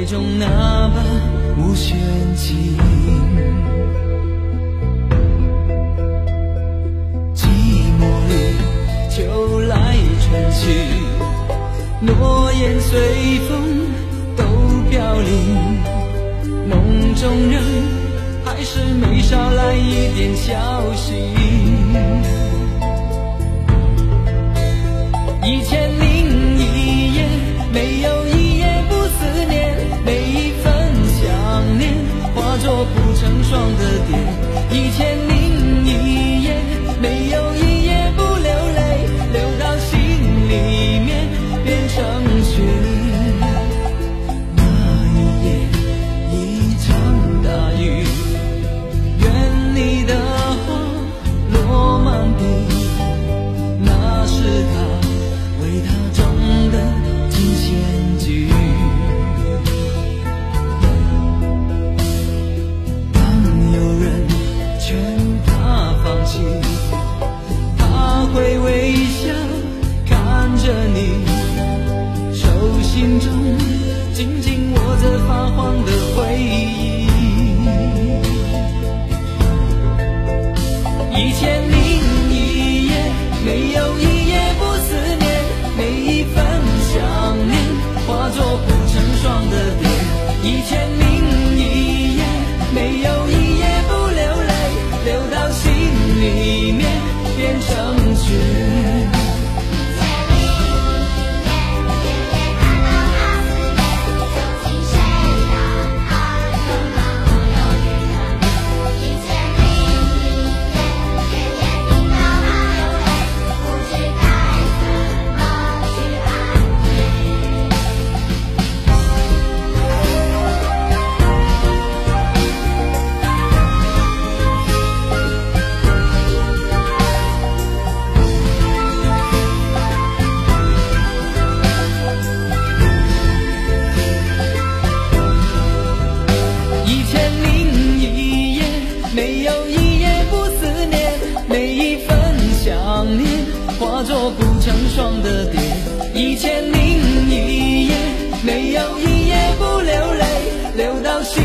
怀中那把无弦琴。寂寞里，秋来春去，诺言随风都飘零。梦中人，还是没捎来一点消息。一千零心里面变成雪。作不成双的蝶。一千零一夜，没有一夜不流泪，流到心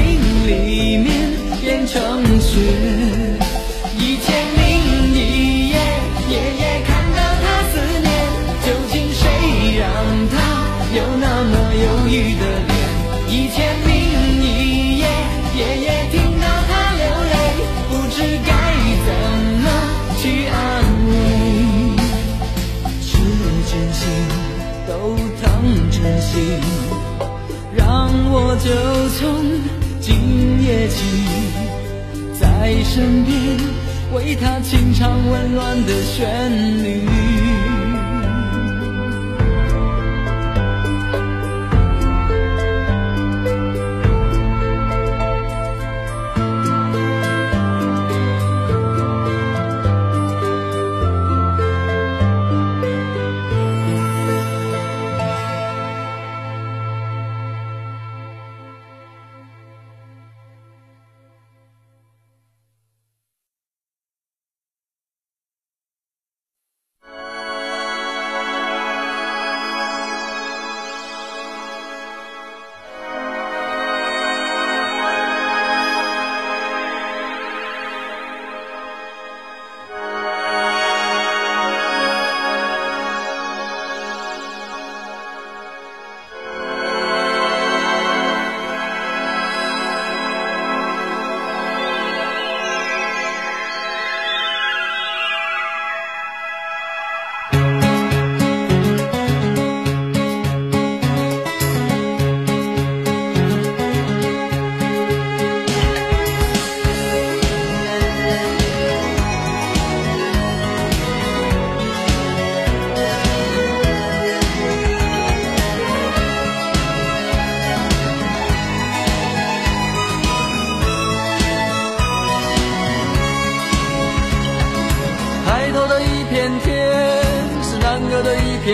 里面变成雪。在身边为他轻唱温暖的旋律。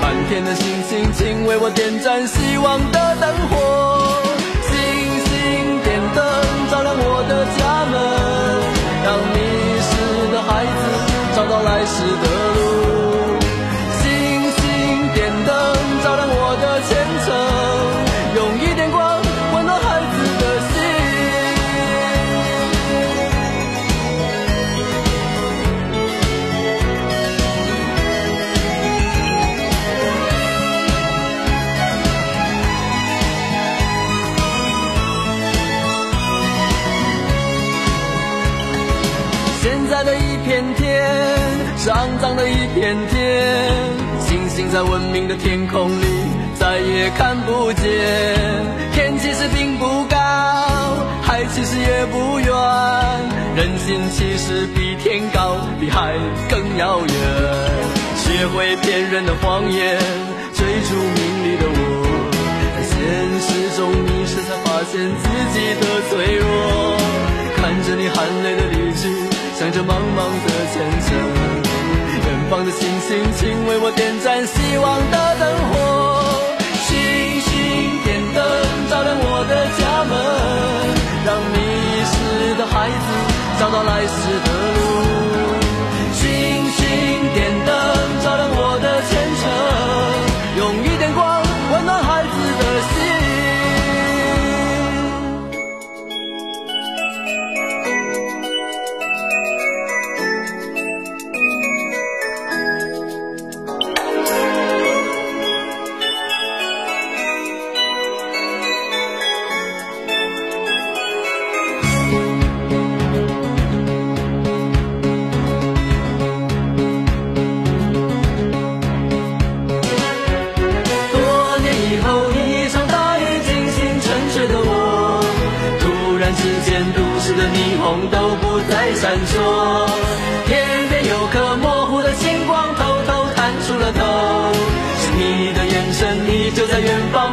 满天的星星，请为我点燃希望的灯火。肮脏的一片天，星星在文明的天空里再也看不见。天其实并不高，海其实也不远，人心其实比天高，比海更遥远。学会骗人的谎言，追逐名利的我，在现实中迷失，才发现自己的脆弱。看着你含泪的离去，想着茫茫的前程。方的星星，请为我点燃希望的灯火。星星点灯，照亮我的家门，让迷失的孩子找到来时的在远方，